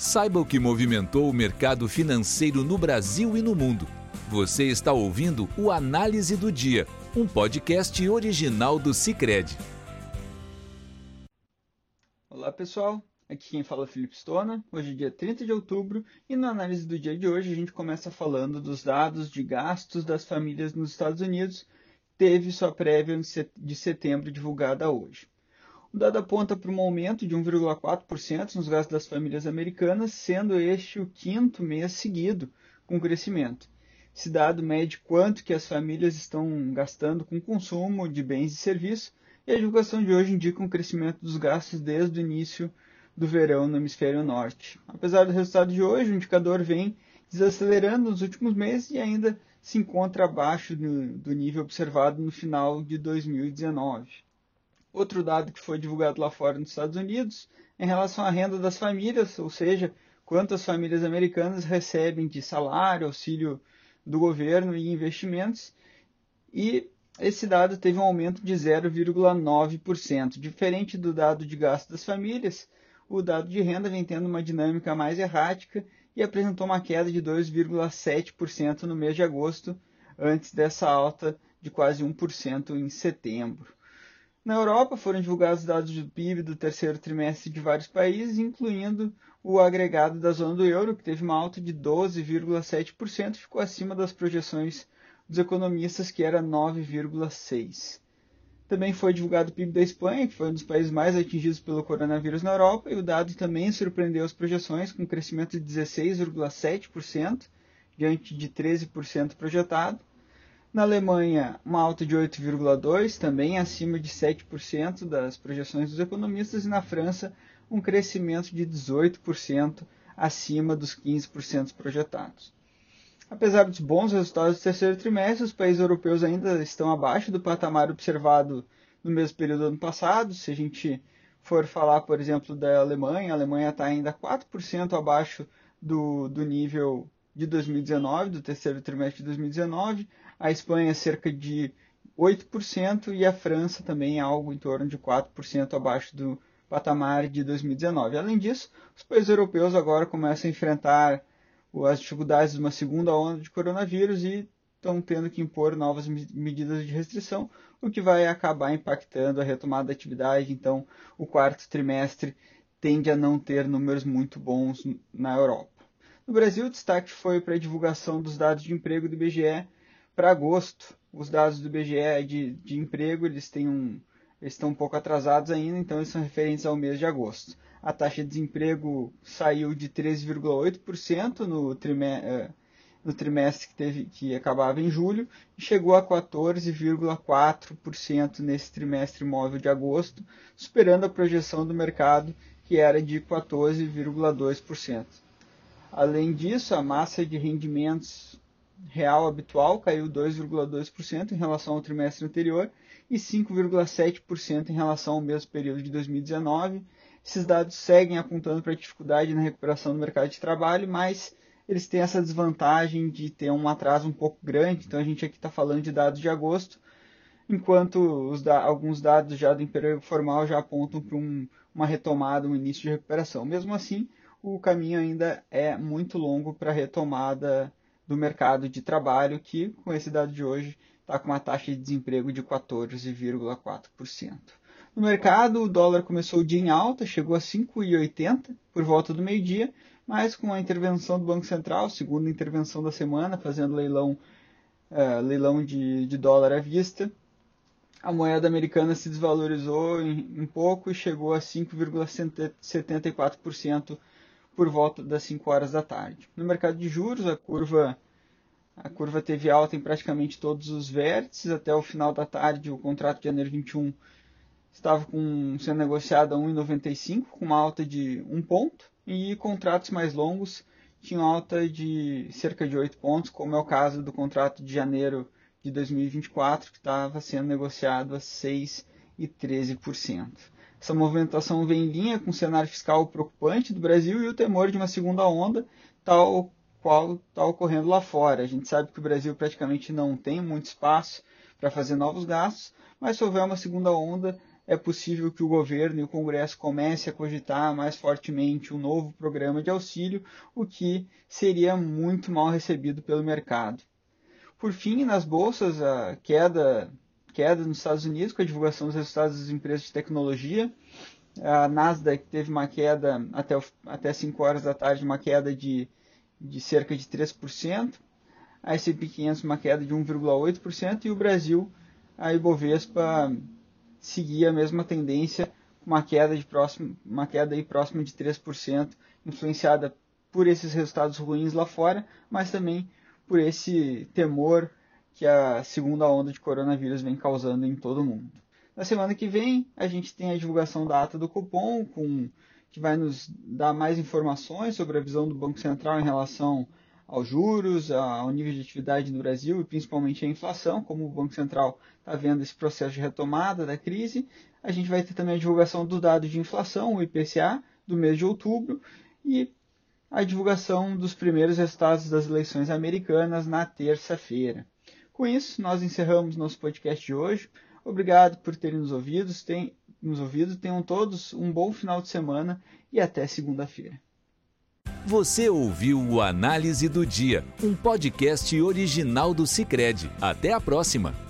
Saiba o que movimentou o mercado financeiro no Brasil e no mundo. Você está ouvindo o Análise do Dia, um podcast original do Cicred. Olá pessoal, aqui quem fala é Felipe Stona. Hoje é dia 30 de outubro e na análise do dia de hoje a gente começa falando dos dados de gastos das famílias nos Estados Unidos. Teve sua prévia de setembro divulgada hoje. Dado aponta para um aumento de 1,4% nos gastos das famílias americanas, sendo este o quinto mês seguido com crescimento. Esse dado mede quanto que as famílias estão gastando com consumo de bens e serviços, e a divulgação de hoje indica um crescimento dos gastos desde o início do verão no hemisfério norte. Apesar do resultado de hoje, o indicador vem desacelerando nos últimos meses e ainda se encontra abaixo do, do nível observado no final de 2019. Outro dado que foi divulgado lá fora nos Estados Unidos em relação à renda das famílias, ou seja, quantas famílias americanas recebem de salário, auxílio do governo e investimentos. E esse dado teve um aumento de 0,9%. Diferente do dado de gasto das famílias, o dado de renda vem tendo uma dinâmica mais errática e apresentou uma queda de 2,7% no mês de agosto, antes dessa alta de quase 1% em setembro. Na Europa foram divulgados dados do PIB do terceiro trimestre de vários países, incluindo o agregado da zona do euro, que teve uma alta de 12,7%, ficou acima das projeções dos economistas, que era 9,6%. Também foi divulgado o PIB da Espanha, que foi um dos países mais atingidos pelo coronavírus na Europa, e o dado também surpreendeu as projeções, com um crescimento de 16,7%, diante de 13% projetado. Na Alemanha, uma alta de 8,2%, também acima de 7% das projeções dos economistas, e na França, um crescimento de 18%, acima dos 15% projetados. Apesar dos bons resultados do terceiro trimestre, os países europeus ainda estão abaixo do patamar observado no mesmo período do ano passado. Se a gente for falar, por exemplo, da Alemanha, a Alemanha está ainda 4% abaixo do, do nível de 2019, do terceiro trimestre de 2019 a Espanha cerca de 8% e a França também algo em torno de 4% abaixo do patamar de 2019. Além disso, os países europeus agora começam a enfrentar as dificuldades de uma segunda onda de coronavírus e estão tendo que impor novas medidas de restrição, o que vai acabar impactando a retomada da atividade. Então, o quarto trimestre tende a não ter números muito bons na Europa. No Brasil, o destaque foi para a divulgação dos dados de emprego do IBGE, para agosto, os dados do IBGE de, de emprego eles têm um, eles estão um pouco atrasados ainda, então eles são referentes ao mês de agosto. A taxa de desemprego saiu de 13,8% no, eh, no trimestre que, teve, que acabava em julho e chegou a 14,4% nesse trimestre móvel de agosto, superando a projeção do mercado que era de 14,2%. Além disso, a massa de rendimentos real habitual caiu 2,2% em relação ao trimestre anterior e 5,7% em relação ao mesmo período de 2019. Esses dados seguem apontando para a dificuldade na recuperação do mercado de trabalho, mas eles têm essa desvantagem de ter um atraso um pouco grande. Então a gente aqui está falando de dados de agosto, enquanto da alguns dados já do emprego formal já apontam para um, uma retomada, um início de recuperação. Mesmo assim, o caminho ainda é muito longo para a retomada do mercado de trabalho, que, com esse dado de hoje, está com uma taxa de desemprego de 14,4%. No mercado, o dólar começou o dia em alta, chegou a 5,80 por volta do meio-dia, mas com a intervenção do Banco Central, segunda intervenção da semana, fazendo leilão, uh, leilão de, de dólar à vista, a moeda americana se desvalorizou um pouco e chegou a 5,74% por volta das 5 horas da tarde. No mercado de juros, a curva a curva teve alta em praticamente todos os vértices. Até o final da tarde, o contrato de janeiro 21 estava com, sendo negociado a 1,95, com uma alta de 1 ponto. E contratos mais longos tinham alta de cerca de 8 pontos, como é o caso do contrato de janeiro de 2024, que estava sendo negociado a 6,13%. Essa movimentação vem em linha com o cenário fiscal preocupante do Brasil e o temor de uma segunda onda, tal qual está ocorrendo lá fora. A gente sabe que o Brasil praticamente não tem muito espaço para fazer novos gastos, mas se houver uma segunda onda, é possível que o governo e o Congresso comecem a cogitar mais fortemente um novo programa de auxílio, o que seria muito mal recebido pelo mercado. Por fim, nas bolsas, a queda, queda nos Estados Unidos com a divulgação dos resultados das empresas de tecnologia. A Nasdaq teve uma queda até, até 5 horas da tarde, uma queda de, de cerca de 3%. A S&P 500 uma queda de 1,8% e o Brasil, a Ibovespa seguir a mesma tendência, uma queda, de próximo, uma queda aí próxima de 3%, influenciada por esses resultados ruins lá fora, mas também por esse temor que a segunda onda de coronavírus vem causando em todo o mundo. Na semana que vem, a gente tem a divulgação da ata do cupom, com, que vai nos dar mais informações sobre a visão do Banco Central em relação aos juros, ao nível de atividade no Brasil e principalmente a inflação, como o Banco Central está vendo esse processo de retomada da crise. A gente vai ter também a divulgação do dado de inflação, o IPCA, do mês de outubro, e a divulgação dos primeiros resultados das eleições americanas na terça-feira. Com isso, nós encerramos nosso podcast de hoje. Obrigado por terem nos ouvido. Tem, nos ouvido. Tenham todos um bom final de semana e até segunda-feira. Você ouviu o Análise do Dia, um podcast original do Cicred. Até a próxima!